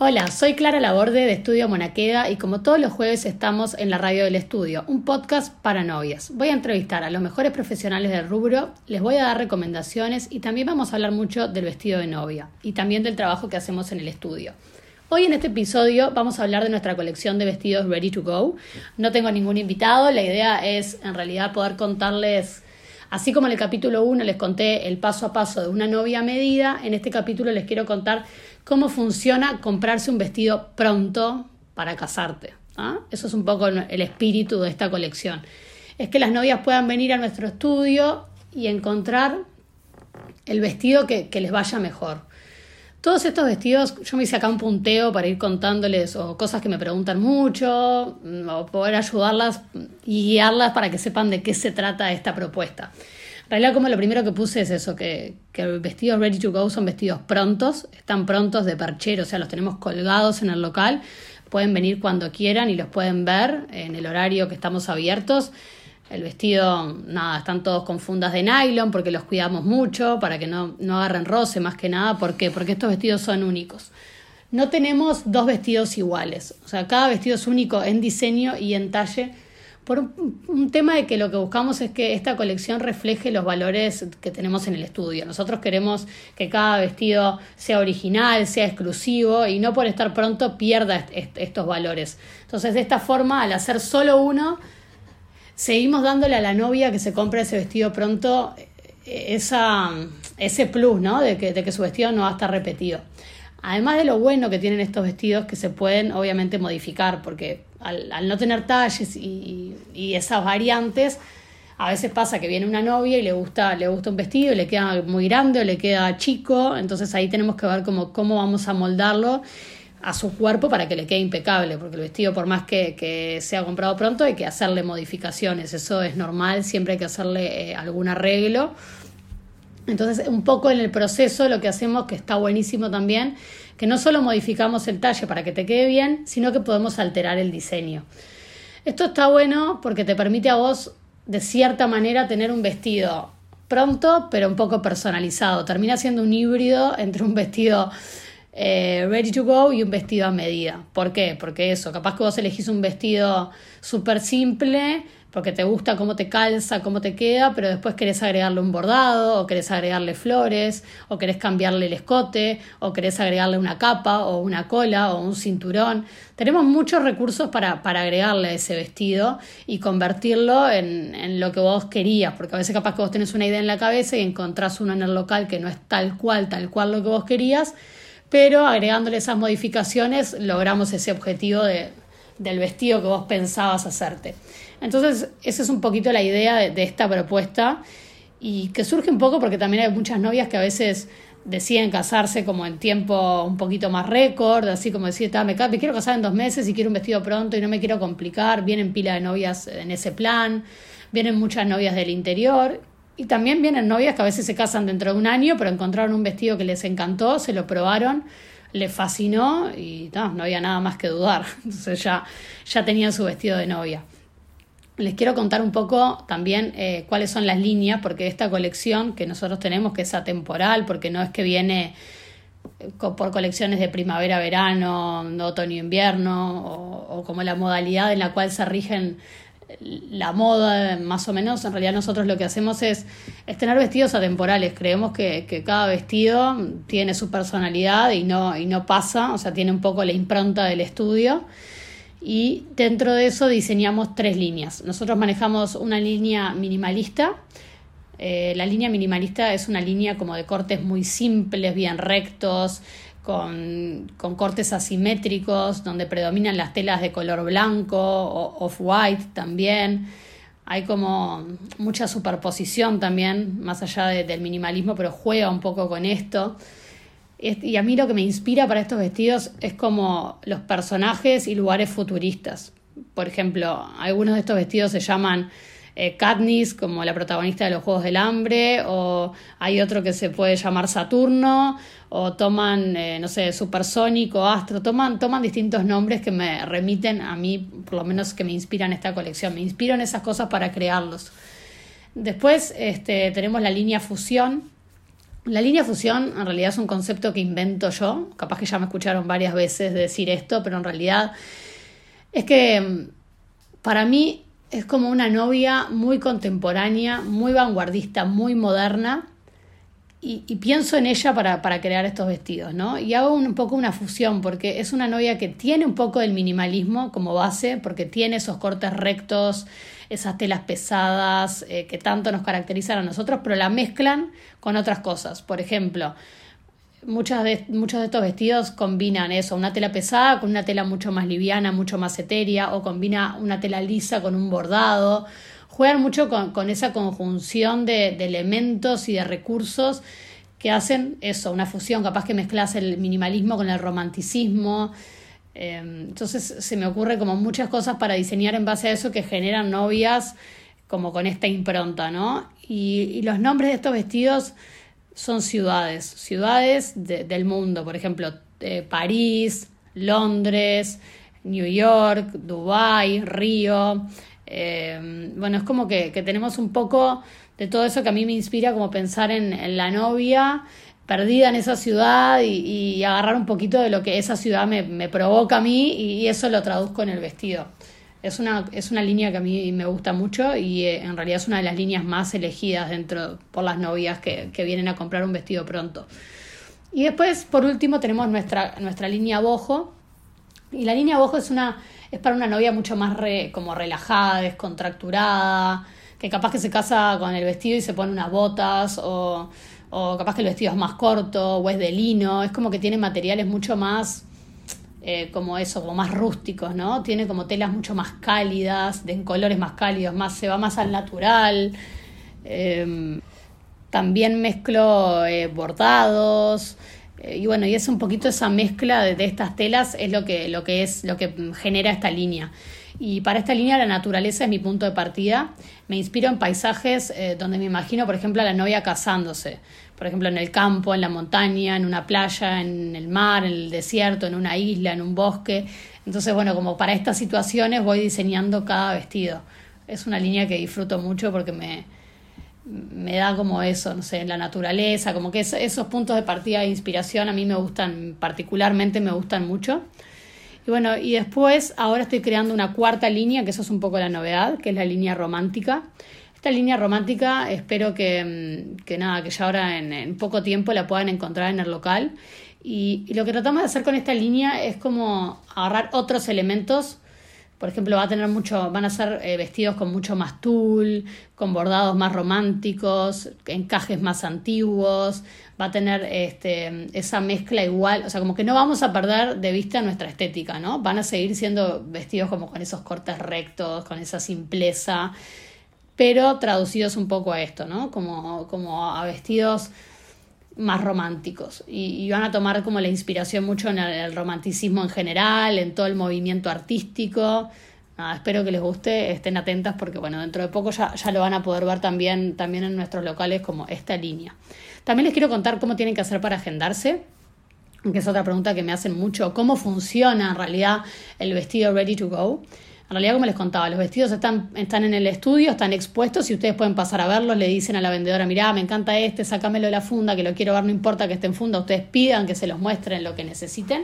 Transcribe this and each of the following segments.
Hola, soy Clara Laborde de Estudio Monaqueda y como todos los jueves estamos en la radio del estudio, un podcast para novias. Voy a entrevistar a los mejores profesionales del rubro, les voy a dar recomendaciones y también vamos a hablar mucho del vestido de novia y también del trabajo que hacemos en el estudio. Hoy en este episodio vamos a hablar de nuestra colección de vestidos Ready to Go. No tengo ningún invitado, la idea es en realidad poder contarles Así como en el capítulo 1 les conté el paso a paso de una novia medida, en este capítulo les quiero contar cómo funciona comprarse un vestido pronto para casarte. ¿ah? Eso es un poco el espíritu de esta colección. Es que las novias puedan venir a nuestro estudio y encontrar el vestido que, les vaya mejor. Todos estos vestidos, yo me hice acá un punteo para ir contándoles o cosas que me preguntan mucho, mm, o poder ayudarlas y guiarlas para que sepan de qué se trata esta propuesta. En realidad, como lo primero que puse es eso, que, que vestidos ready to go son vestidos prontos, están prontos de perchero, o sea, los tenemos colgados en el local, pueden venir cuando quieran y los pueden ver en el horario que estamos abiertos. El vestido, nada, están todos con fundas de nylon porque los cuidamos mucho, para que no, no agarren roce más que nada. ¿Por qué? Porque estos vestidos son únicos. No tenemos dos vestidos iguales, o sea, cada vestido es único en diseño y en talle por un, tema de que lo que buscamos es que esta colección refleje los valores que tenemos en el estudio. Nosotros queremos que cada vestido sea original, sea exclusivo y no por estar pronto pierda estos valores. Entonces, de esta forma, al hacer solo uno, seguimos dándole a la novia que se compre ese vestido pronto eh, esa, ese plus, ¿no? De que, de que su vestido no va a estar repetido. Además de lo bueno que tienen estos vestidos que se pueden obviamente modificar, porque al, no tener talles y, esas variantes, a veces pasa que viene una novia y le gusta, le gusta un vestido y le queda muy grande o le queda chico, entonces ahí tenemos que ver cómo, cómo vamos a moldarlo a su cuerpo para que le quede impecable, porque el vestido por más que, que sea comprado pronto hay que hacerle modificaciones, eso es normal, siempre hay que hacerle eh, algún arreglo entonces, un poco en el proceso lo que hacemos, que está buenísimo también, que no solo modificamos el talle para que te quede bien, sino que podemos alterar el diseño. Esto está bueno porque te permite a vos, de cierta manera, tener un vestido pronto, pero un poco personalizado. Termina siendo un híbrido entre un vestido eh, ready to go y un vestido a medida. ¿Por qué? Porque eso, capaz que vos elegís un vestido súper simple porque te gusta cómo te calza, cómo te queda, pero después querés agregarle un bordado, o querés agregarle flores, o querés cambiarle el escote, o querés agregarle una capa, o una cola, o un cinturón. Tenemos muchos recursos para, para agregarle a ese vestido y convertirlo en, en lo que vos querías, porque a veces capaz que vos tenés una idea en la cabeza y encontrás uno en el local que no es tal cual, tal cual lo que vos querías, pero agregándole esas modificaciones logramos ese objetivo de, del vestido que vos pensabas hacerte. Entonces, esa es un poquito la idea de, esta propuesta y que surge un poco porque también hay muchas novias que a veces deciden casarse como en tiempo un poquito más récord, así como decir, me, me quiero casar en dos meses y quiero un vestido pronto y no me quiero complicar, vienen pila de novias en ese plan, vienen muchas novias del interior y también vienen novias que a veces se casan dentro de un año, pero encontraron un vestido que les encantó, se lo probaron, les fascinó y no, había nada más que dudar, entonces ya, ya tenían su vestido de novia. Les quiero contar un poco también eh, cuáles son las líneas, porque esta colección que nosotros tenemos, que es atemporal, porque no es que viene eh, por colecciones de primavera, verano, otoño, invierno, o, como la modalidad en la cual se rigen la moda, más o menos, en realidad nosotros lo que hacemos es, tener vestidos atemporales. Creemos que, que, cada vestido tiene su personalidad y no, y no pasa, o sea, tiene un poco la impronta del estudio y dentro de eso diseñamos tres líneas. Nosotros manejamos una línea minimalista. Eh, la línea minimalista es una línea como de cortes muy simples, bien rectos, con, cortes asimétricos, donde predominan las telas de color blanco o off-white también. Hay como mucha superposición también, más allá del minimalismo, pero juega un poco con esto. Y a mí lo que me inspira para estos vestidos es como los personajes y lugares futuristas. Por ejemplo, algunos de estos vestidos se llaman eh, Katniss, como la protagonista de los Juegos del Hambre, o hay otro que se puede llamar Saturno, o toman, eh, no sé, Supersónico, Astro, toman, toman distintos nombres que me remiten a mí, por lo menos que me inspiran esta colección. Me inspiro en esas cosas para crearlos. Después este, tenemos la línea Fusión, La línea fusión en realidad es un concepto que invento yo, capaz que ya me escucharon varias veces decir esto, pero en realidad es que mm, para mí es como una novia muy contemporánea, muy vanguardista, muy moderna, y, pienso en ella para, para, crear estos vestidos, ¿no? Y hago un, poco una fusión, porque es una novia que tiene un poco del minimalismo como base, porque tiene esos cortes rectos, esas telas pesadas eh, que tanto nos caracterizan a nosotros, pero la mezclan con otras cosas. Por ejemplo, muchas de, muchos de estos vestidos combinan eso, una tela pesada con una tela mucho más liviana, mucho más etérea, o combina una tela lisa con un bordado juegan mucho con, esa conjunción de, elementos y de recursos que hacen eso, una fusión, capaz que mezclas el minimalismo con el romanticismo. Em, entonces se me ocurre como muchas cosas para diseñar en base a eso que generan novias como con esta impronta, ¿no? Y, los nombres de estos vestidos son ciudades, ciudades del mundo, por ejemplo, eh, París, Londres, New York, Dubái, Río. Eh, bueno, es como que, tenemos un poco de todo eso que a mí me inspira como pensar en, la novia perdida en esa ciudad y, agarrar un poquito de lo que esa ciudad me, provoca a mí y, eso lo traduzco en el vestido. Es una, es una línea que a mí me gusta mucho y eh, en realidad es una de las líneas más elegidas dentro por las novias que, que vienen a comprar un vestido pronto. Y después, por último, tenemos nuestra, nuestra línea bojo. Y la línea bojo es una es para una novia mucho más como relajada, descontracturada, que capaz que se casa con el vestido y se pone unas botas, o, o capaz que el vestido es más corto, o es de lino, es como que tiene materiales mucho más, eh, como eso, como más rústicos, ¿no? Tiene como telas mucho más cálidas, de, colores más cálidos, más, se va más al natural. Em, también mezclo eh, bordados, y bueno, y es un poquito esa mezcla de, estas telas es lo que, lo que es lo que genera esta línea. Y para esta línea la naturaleza es mi punto de partida. Me inspiro en paisajes eh, donde me imagino, por ejemplo, a la novia casándose. Por ejemplo, en el campo, en la montaña, en una playa, en el mar, en el desierto, en una isla, en un bosque. Entonces, bueno, como para estas situaciones voy diseñando cada vestido. Es una línea que disfruto mucho porque me, me da como eso, no sé, la naturaleza, como que esos puntos de partida de inspiración a mí me gustan, particularmente me gustan mucho. Y bueno, y después ahora estoy creando una cuarta línea, que eso es un poco la novedad, que es la línea romántica. Esta línea romántica espero que, mm, que nada, que ya ahora en, poco tiempo la puedan encontrar en el local. Y, y lo que tratamos de hacer con esta línea es como agarrar otros elementos por ejemplo, va a tener mucho, van a ser eh, vestidos con mucho más tul, con bordados más románticos, encajes más antiguos, va a tener este, esa mezcla igual, o sea, como que no vamos a perder de vista nuestra estética, ¿no? Van a seguir siendo vestidos como con esos cortes rectos, con esa simpleza, pero traducidos un poco a esto, ¿no? Como, como a vestidos más románticos y, van a tomar como la inspiración mucho en el, romanticismo en general, en todo el movimiento artístico. espero que les guste, estén atentas porque bueno, dentro de poco ya, ya lo van a poder ver también, también en nuestros locales como esta línea. También les quiero contar cómo tienen que hacer para agendarse, que es otra pregunta que me hacen mucho, cómo funciona en realidad el vestido Ready to Go. En realidad, como les contaba, los vestidos están, están en el estudio, están expuestos y ustedes pueden pasar a verlos, le dicen a la vendedora, mirá, me encanta este, sácamelo de la funda, que lo quiero ver, no importa que esté en funda, ustedes pidan que se los muestren lo que necesiten.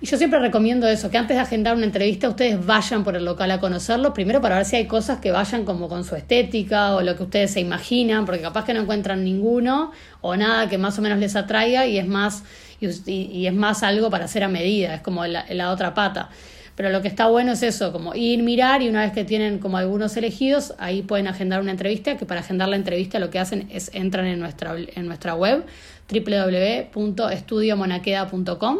Y yo siempre recomiendo eso, que antes de agendar una entrevista ustedes vayan por el local a conocerlo, primero para ver si hay cosas que vayan como con su estética o lo que ustedes se imaginan, porque capaz que no encuentran ninguno o nada que más o menos les atraiga y es más, y, es más algo para hacer a medida, es como la otra pata. Pero lo que está bueno es eso, como ir, mirar y una vez que tienen como algunos elegidos, ahí pueden agendar una entrevista, que para agendar la entrevista lo que hacen es entran en nuestra, en nuestra web www.estudiomonaqueda.com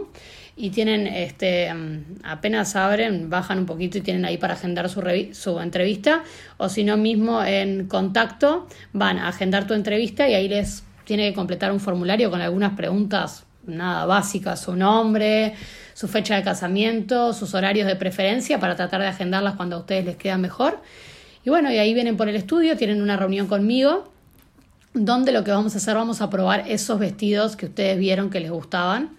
y tienen, este, apenas abren, bajan un poquito y tienen ahí para agendar su, su entrevista o si no mismo en contacto van a agendar tu entrevista y ahí les tiene que completar un formulario con algunas preguntas nada básicas, su nombre, su fecha de casamiento, sus horarios de preferencia para tratar de agendarlas cuando a ustedes les queda mejor. Y bueno, y ahí vienen por el estudio, tienen una reunión conmigo, donde lo que vamos a hacer, vamos a probar esos vestidos que ustedes vieron que les gustaban.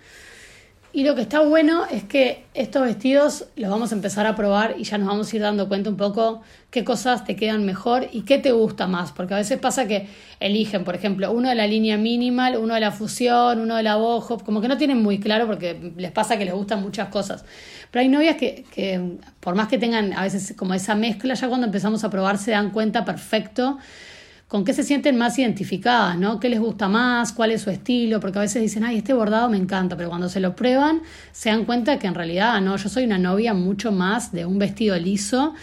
Y lo que está bueno es que estos vestidos los vamos a empezar a probar y ya nos vamos a ir dando cuenta un poco qué cosas te quedan mejor y qué te gusta más, porque a veces pasa que eligen, por ejemplo, uno de la línea minimal, uno de la fusión, uno de la boho, como que no tienen muy claro porque les pasa que les gustan muchas cosas. Pero hay novias que, que por más que tengan a veces como esa mezcla, ya cuando empezamos a probar se dan cuenta perfecto con qué se sienten más identificadas, ¿no? ¿Qué les gusta más? ¿Cuál es su estilo? Porque a veces dicen, ay, este bordado me encanta, pero cuando se lo prueban se dan cuenta que en realidad, no, yo soy una novia mucho más de un vestido liso.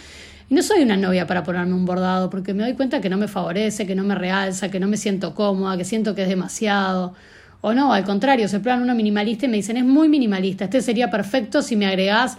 Y no soy una novia para ponerme un bordado, porque me doy cuenta que no me favorece, que no me realza, que no me siento cómoda, que siento que es demasiado. O no, al contrario, se prueban uno minimalista y me dicen, es muy minimalista, este sería perfecto si me agregás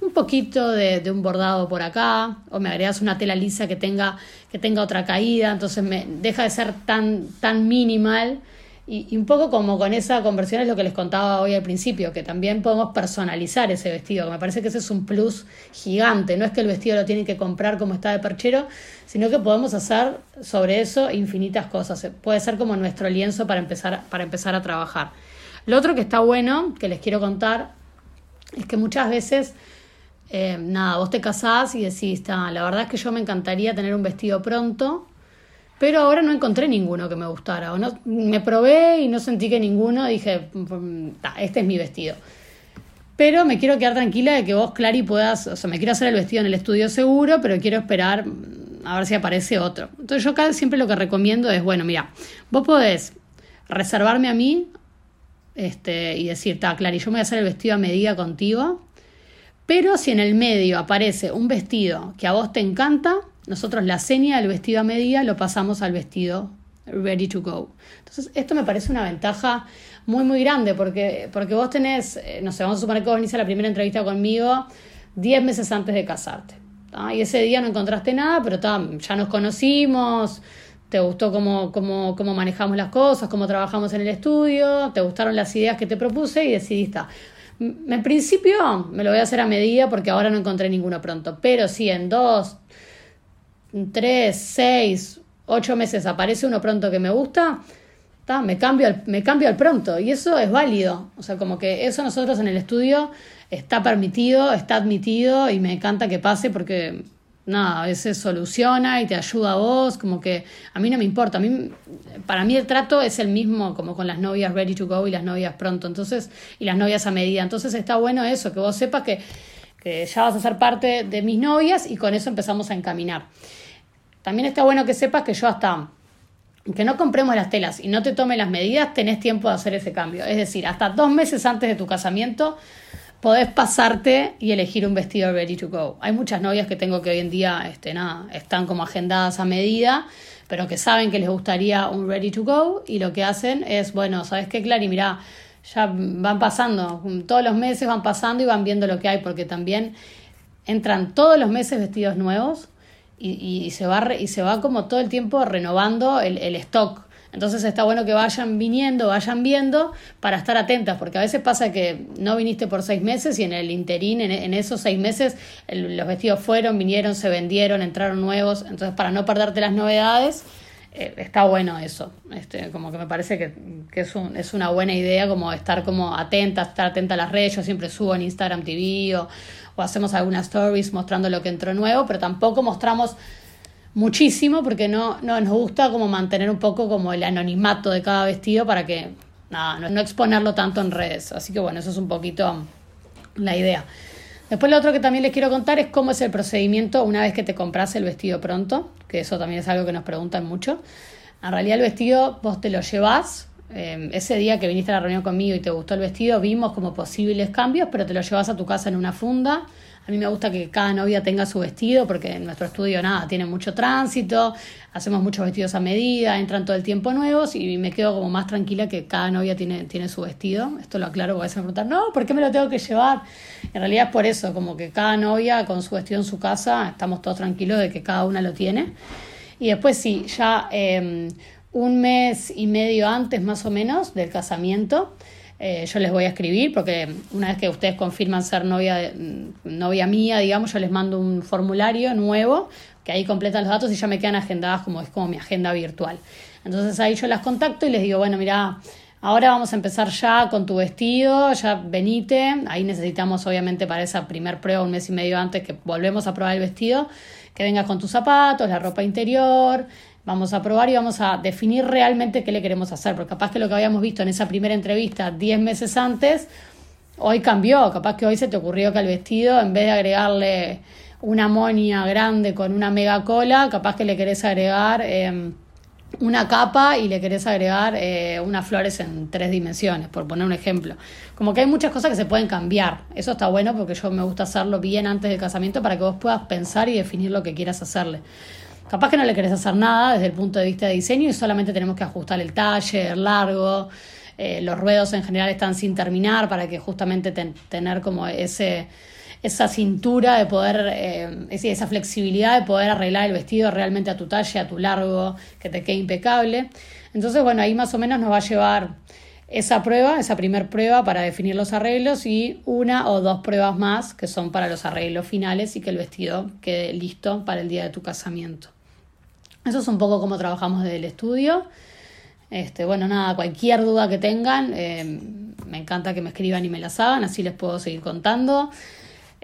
un poquito de, un bordado por acá, o me agregas una tela lisa que tenga, que tenga otra caída, entonces me deja de ser tan, tan minimal. Y, un poco como con esa conversión es lo que les contaba hoy al principio, que también podemos personalizar ese vestido, me parece que ese es un plus gigante, no es que el vestido lo tienen que comprar como está de perchero, sino que podemos hacer sobre eso infinitas cosas, puede ser como nuestro lienzo para empezar, para empezar a trabajar. Lo otro que está bueno, que les quiero contar, es que muchas veces eh, nada, vos te casás y decís, la verdad es que yo me encantaría tener un vestido pronto, pero ahora no encontré ninguno que me gustara. O no, me probé y no sentí que ninguno, dije, mm, este es mi vestido. Pero me quiero quedar tranquila de que vos, Clary, puedas, o sea, me quiero hacer el vestido en el estudio seguro, pero quiero esperar mm, a ver si aparece otro. Entonces yo acá siempre lo que recomiendo es, bueno, mira, vos podés reservarme a mí este, y decir, está, Clary, yo me voy a hacer el vestido a medida contigo pero si en el medio aparece un vestido que a vos te encanta, nosotros la seña del vestido a medida lo pasamos al vestido ready to go. Entonces, esto me parece una ventaja muy, muy grande porque, porque vos tenés, eh, no sé, vamos a suponer que vos inicias la primera entrevista conmigo 10 meses antes de casarte. Y ese día no encontraste nada, pero ya nos conocimos, te gustó cómo, cómo, cómo manejamos las cosas, cómo trabajamos en el estudio, te gustaron las ideas que te propuse y decidiste, en principio me lo voy a hacer a medida porque ahora no encontré ninguno pronto, pero si en dos, tres, seis, ocho meses aparece uno pronto que me gusta, me, cambio al, me cambio al pronto y eso es válido. O sea, como que eso nosotros en el estudio está permitido, está admitido y me encanta que pase porque nada, a veces soluciona y te ayuda a vos, como que a mí no me importa, a mí, para mí el trato es el mismo como con las novias ready to go y las novias pronto, entonces, y las novias a medida, entonces está bueno eso, que vos sepas que, que ya vas a ser parte de mis novias y con eso empezamos a encaminar. También está bueno que sepas que yo hasta que no compremos las telas y no te tome las medidas, tenés tiempo de hacer ese cambio. Es decir, hasta dos meses antes de tu casamiento podés pasarte y elegir un vestido ready to go. Hay muchas novias que tengo que hoy en día este, nada, están como agendadas a medida, pero que saben que les gustaría un ready to go y lo que hacen es, bueno, ¿sabes qué, Clary? Mira, ya van pasando, todos los meses van pasando y van viendo lo que hay, porque también entran todos los meses vestidos nuevos y, se, va, y se va como todo el tiempo renovando el stock entonces está bueno que vayan viniendo, vayan viendo para estar atentas, porque a veces pasa que no viniste por seis meses y en el interín, en, esos seis meses, los vestidos fueron, vinieron, se vendieron, entraron nuevos. Entonces, para no perderte las novedades, eh, está bueno eso. Este, como que me parece que, es, un, es una buena idea como estar como atenta, estar atenta a las redes. Yo siempre subo en Instagram TV o, o hacemos algunas stories mostrando lo que entró nuevo, pero tampoco mostramos muchísimo porque no, no nos gusta como mantener un poco como el anonimato de cada vestido para que nada, no, exponerlo tanto en redes. Así que bueno, eso es un poquito la idea. Después lo otro que también les quiero contar es cómo es el procedimiento una vez que te compras el vestido pronto, que eso también es algo que nos preguntan mucho. En realidad el vestido vos te lo llevas, eh, ese día que viniste a la reunión conmigo y te gustó el vestido, vimos como posibles cambios, pero te lo llevas a tu casa en una funda a mí me gusta que cada novia tenga su vestido porque en nuestro estudio nada, tiene mucho tránsito, hacemos muchos vestidos a medida, entran todo el tiempo nuevos y me quedo como más tranquila que cada novia tiene, tiene su vestido. Esto lo aclaro porque a veces no, ¿por qué me lo tengo que llevar? En realidad es por eso, como que cada novia con su vestido en su casa, estamos todos tranquilos de que cada una lo tiene. Y después sí, ya eh, un mes y medio antes más o menos del casamiento, eh, yo les voy a escribir porque una vez que ustedes confirman ser novia, novia mía, digamos, yo les mando un formulario nuevo que ahí completan los datos y ya me quedan agendadas como es como mi agenda virtual. Entonces ahí yo las contacto y les digo, bueno, mira, Ahora vamos a empezar ya con tu vestido, ya venite, ahí necesitamos obviamente para esa primer prueba un mes y medio antes que volvemos a probar el vestido, que vengas con tus zapatos, la ropa interior, vamos a probar y vamos a definir realmente qué le queremos hacer, porque capaz que lo que habíamos visto en esa primera entrevista 10 meses antes, hoy cambió, capaz que hoy se te ocurrió que al vestido, en vez de agregarle una moña grande con una mega cola, capaz que le querés agregar... Eh, una capa y le querés agregar eh, unas flores en tres dimensiones, por poner un ejemplo. Como que hay muchas cosas que se pueden cambiar. Eso está bueno porque yo me gusta hacerlo bien antes del casamiento para que vos puedas pensar y definir lo que quieras hacerle. Capaz que no le querés hacer nada desde el punto de vista de diseño y solamente tenemos que ajustar el talle, el largo, eh, los ruedos en general están sin terminar para que justamente tener como ese esa cintura de poder, eh, esa flexibilidad de poder arreglar el vestido realmente a tu talle, a tu largo, que te quede impecable. Entonces, bueno, ahí más o menos nos va a llevar esa prueba, esa primer prueba para definir los arreglos y una o dos pruebas más que son para los arreglos finales y que el vestido quede listo para el día de tu casamiento. Eso es un poco cómo trabajamos desde el estudio. Este, bueno, nada, cualquier duda que tengan, eh, me encanta que me escriban y me las hagan, así les puedo seguir contando.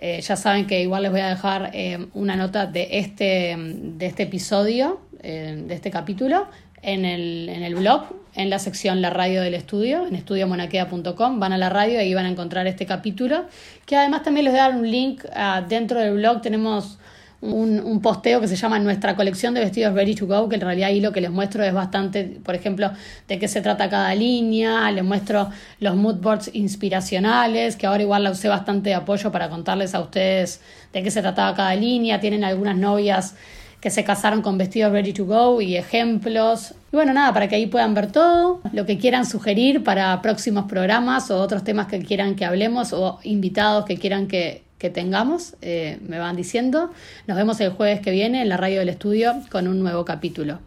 Eh, ya saben que igual les voy a dejar eh, una nota de este, de este episodio, eh, de este capítulo, en el, en el blog, en la sección La Radio del Estudio, en estudiomonaquea.com. Van a la radio y ahí van a encontrar este capítulo, que además también les voy a dar un link ah, dentro del blog. Tenemos un, un, posteo que se llama Nuestra colección de vestidos Ready to Go, que en realidad ahí lo que les muestro es bastante, por ejemplo, de qué se trata cada línea, les muestro los mood boards inspiracionales, que ahora igual la usé bastante de apoyo para contarles a ustedes de qué se trataba cada línea, tienen algunas novias que se casaron con vestidos ready to go y ejemplos. Y bueno, nada, para que ahí puedan ver todo, lo que quieran sugerir para próximos programas o otros temas que quieran que hablemos o invitados que quieran que, que tengamos, eh, me van diciendo. Nos vemos el jueves que viene en la radio del estudio con un nuevo capítulo.